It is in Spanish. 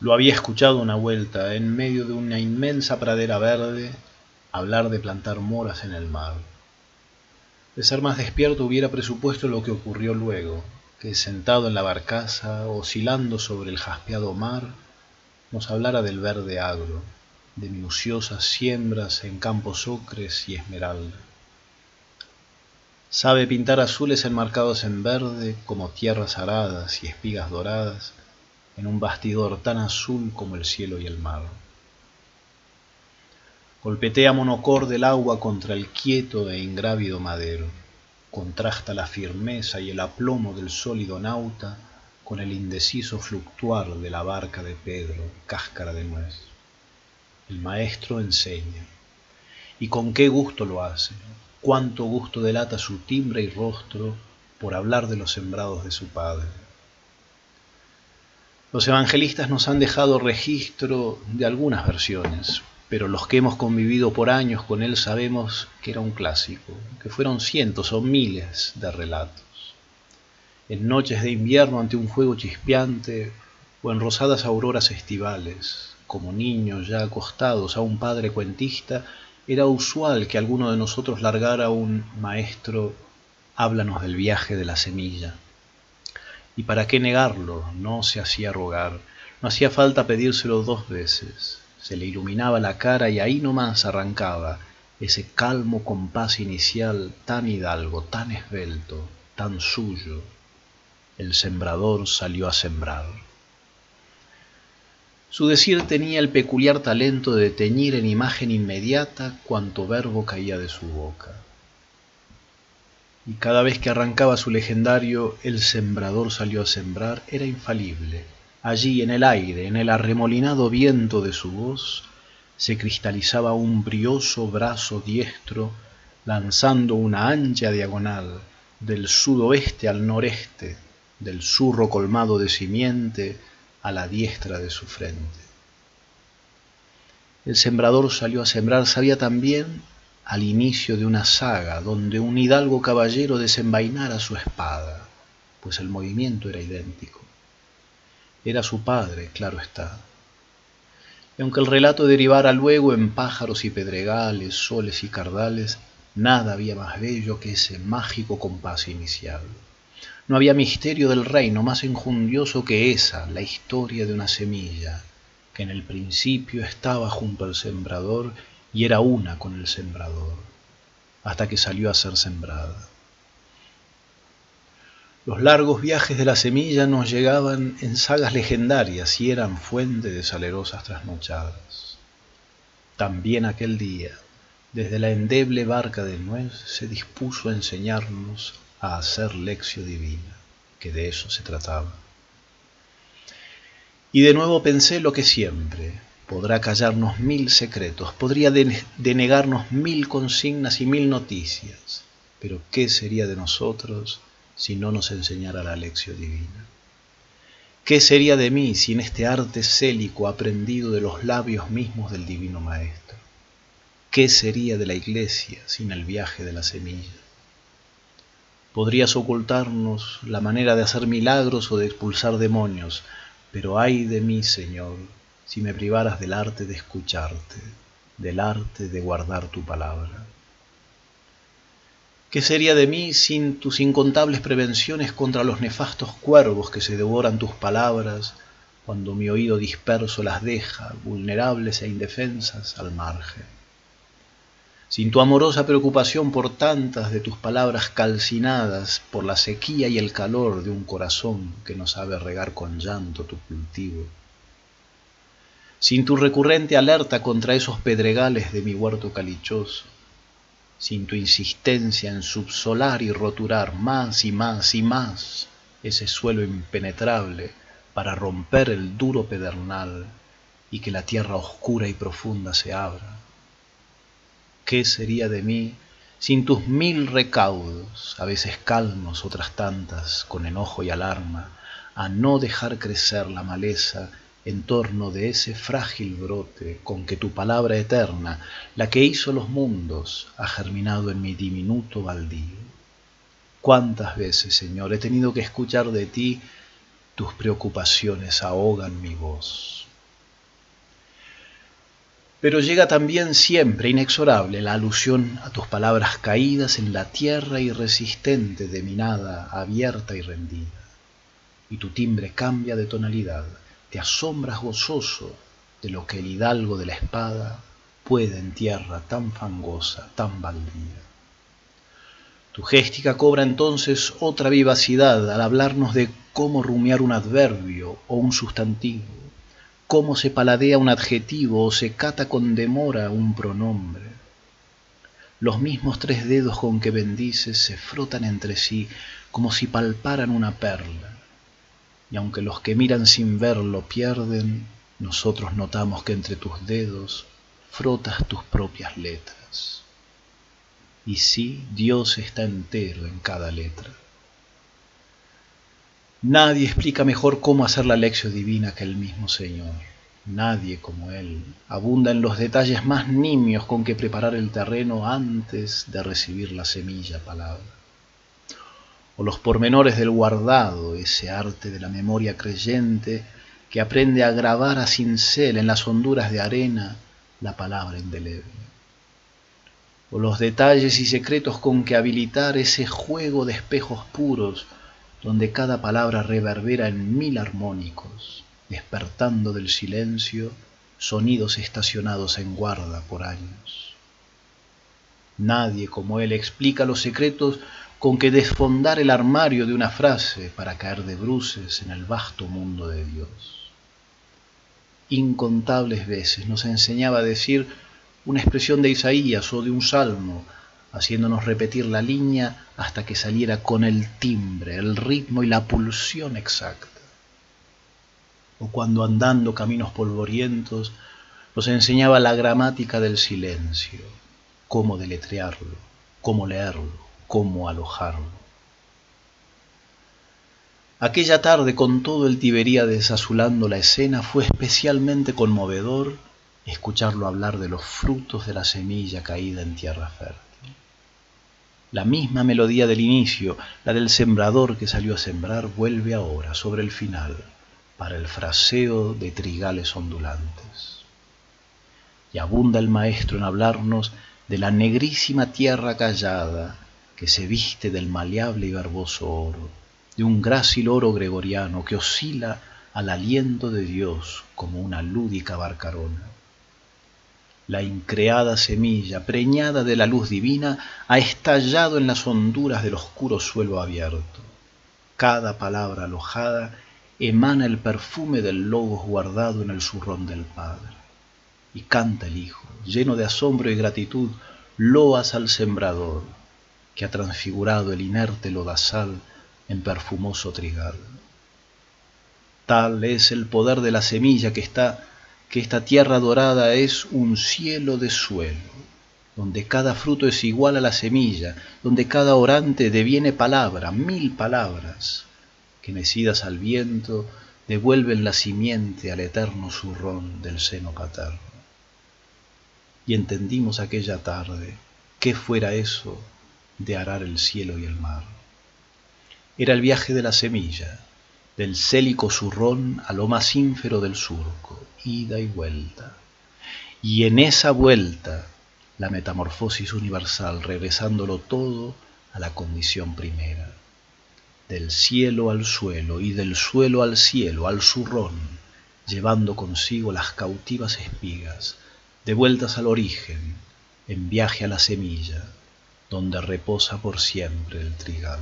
Lo había escuchado una vuelta, en medio de una inmensa pradera verde, hablar de plantar moras en el mar. De ser más despierto hubiera presupuesto lo que ocurrió luego, que sentado en la barcaza, oscilando sobre el jaspeado mar, nos hablara del verde agro, de minuciosas siembras en campos ocres y esmeralda. Sabe pintar azules enmarcados en verde como tierras aradas y espigas doradas, en un bastidor tan azul como el cielo y el mar. Golpetea monocorde el agua contra el quieto e ingrávido madero, contrasta la firmeza y el aplomo del sólido nauta con el indeciso fluctuar de la barca de Pedro, cáscara de nuez. El maestro enseña. Y con qué gusto lo hace, cuánto gusto delata su timbre y rostro por hablar de los sembrados de su padre. Los evangelistas nos han dejado registro de algunas versiones, pero los que hemos convivido por años con él sabemos que era un clásico, que fueron cientos o miles de relatos. En noches de invierno ante un fuego chispeante o en rosadas auroras estivales, como niños ya acostados a un padre cuentista, era usual que alguno de nosotros largara un maestro, háblanos del viaje de la semilla y para qué negarlo, no se hacía rogar, no hacía falta pedírselo dos veces, se le iluminaba la cara y ahí nomás arrancaba ese calmo compás inicial tan hidalgo, tan esbelto, tan suyo. El sembrador salió a sembrar. Su decir tenía el peculiar talento de teñir en imagen inmediata cuanto verbo caía de su boca y cada vez que arrancaba su legendario El sembrador salió a sembrar, era infalible. Allí en el aire, en el arremolinado viento de su voz, se cristalizaba un brioso brazo diestro lanzando una ancha diagonal del sudoeste al noreste, del zurro colmado de simiente a la diestra de su frente. El sembrador salió a sembrar, sabía también al inicio de una saga donde un hidalgo caballero desenvainara su espada, pues el movimiento era idéntico. Era su padre, claro está. Y aunque el relato derivara luego en pájaros y pedregales, soles y cardales, nada había más bello que ese mágico compás inicial. No había misterio del reino más enjundioso que esa, la historia de una semilla, que en el principio estaba junto al sembrador y era una con el sembrador, hasta que salió a ser sembrada. Los largos viajes de la semilla nos llegaban en sagas legendarias y eran fuente de salerosas trasnochadas. También aquel día, desde la endeble barca de nuez, se dispuso a enseñarnos a hacer lección divina, que de eso se trataba. Y de nuevo pensé lo que siempre, podrá callarnos mil secretos, podría denegarnos mil consignas y mil noticias, pero ¿qué sería de nosotros si no nos enseñara la lección divina? ¿Qué sería de mí sin este arte célico aprendido de los labios mismos del Divino Maestro? ¿Qué sería de la iglesia sin el viaje de la semilla? Podrías ocultarnos la manera de hacer milagros o de expulsar demonios, pero ay de mí, Señor, si me privaras del arte de escucharte, del arte de guardar tu palabra. ¿Qué sería de mí sin tus incontables prevenciones contra los nefastos cuervos que se devoran tus palabras cuando mi oído disperso las deja, vulnerables e indefensas, al margen? Sin tu amorosa preocupación por tantas de tus palabras calcinadas por la sequía y el calor de un corazón que no sabe regar con llanto tu cultivo, sin tu recurrente alerta contra esos pedregales de mi huerto calichoso, sin tu insistencia en subsolar y roturar más y más y más ese suelo impenetrable para romper el duro pedernal y que la tierra oscura y profunda se abra. ¿Qué sería de mí sin tus mil recaudos, a veces calmos, otras tantas, con enojo y alarma, a no dejar crecer la maleza en torno de ese frágil brote con que tu palabra eterna, la que hizo los mundos, ha germinado en mi diminuto baldío. Cuántas veces, Señor, he tenido que escuchar de ti, tus preocupaciones ahogan mi voz. Pero llega también siempre, inexorable, la alusión a tus palabras caídas en la tierra irresistente de mi nada abierta y rendida. Y tu timbre cambia de tonalidad, te asombras gozoso de lo que el hidalgo de la espada puede en tierra tan fangosa, tan baldía. Tu géstica cobra entonces otra vivacidad al hablarnos de cómo rumiar un adverbio o un sustantivo, cómo se paladea un adjetivo o se cata con demora un pronombre. Los mismos tres dedos con que bendices se frotan entre sí como si palparan una perla. Y aunque los que miran sin verlo pierden, nosotros notamos que entre tus dedos frotas tus propias letras. Y sí, Dios está entero en cada letra. Nadie explica mejor cómo hacer la lección divina que el mismo Señor. Nadie como Él abunda en los detalles más nimios con que preparar el terreno antes de recibir la semilla palabra. O los pormenores del guardado, ese arte de la memoria creyente que aprende a grabar a cincel en las honduras de arena la palabra indeleble. O los detalles y secretos con que habilitar ese juego de espejos puros donde cada palabra reverbera en mil armónicos, despertando del silencio sonidos estacionados en guarda por años. Nadie como él explica los secretos con que desfondar el armario de una frase para caer de bruces en el vasto mundo de Dios. Incontables veces nos enseñaba a decir una expresión de Isaías o de un salmo, haciéndonos repetir la línea hasta que saliera con el timbre, el ritmo y la pulsión exacta. O cuando andando caminos polvorientos nos enseñaba la gramática del silencio, cómo deletrearlo, cómo leerlo, cómo alojarlo. Aquella tarde con todo el Tiberíades azulando la escena fue especialmente conmovedor escucharlo hablar de los frutos de la semilla caída en tierra fértil. La misma melodía del inicio, la del sembrador que salió a sembrar, vuelve ahora sobre el final para el fraseo de trigales ondulantes. Y abunda el maestro en hablarnos de la negrísima tierra callada que se viste del maleable y verboso oro, de un grácil oro gregoriano que oscila al aliento de Dios como una lúdica barcarona la increada semilla, preñada de la luz divina, ha estallado en las honduras del oscuro suelo abierto. Cada palabra alojada emana el perfume del logos guardado en el zurrón del Padre. Y canta el Hijo, lleno de asombro y gratitud, loas al sembrador, que ha transfigurado el inerte lodazal en perfumoso trigal. Tal es el poder de la semilla que está que esta tierra dorada es un cielo de suelo, donde cada fruto es igual a la semilla, donde cada orante deviene palabra, mil palabras, que mecidas al viento devuelven la simiente al eterno zurrón del seno paterno. Y entendimos aquella tarde qué fuera eso de arar el cielo y el mar. Era el viaje de la semilla, del célico zurrón a lo más ínfero del surco, ida y vuelta. Y en esa vuelta la metamorfosis universal, regresándolo todo a la condición primera, del cielo al suelo y del suelo al cielo, al zurrón, llevando consigo las cautivas espigas, de vueltas al origen, en viaje a la semilla, donde reposa por siempre el trigal.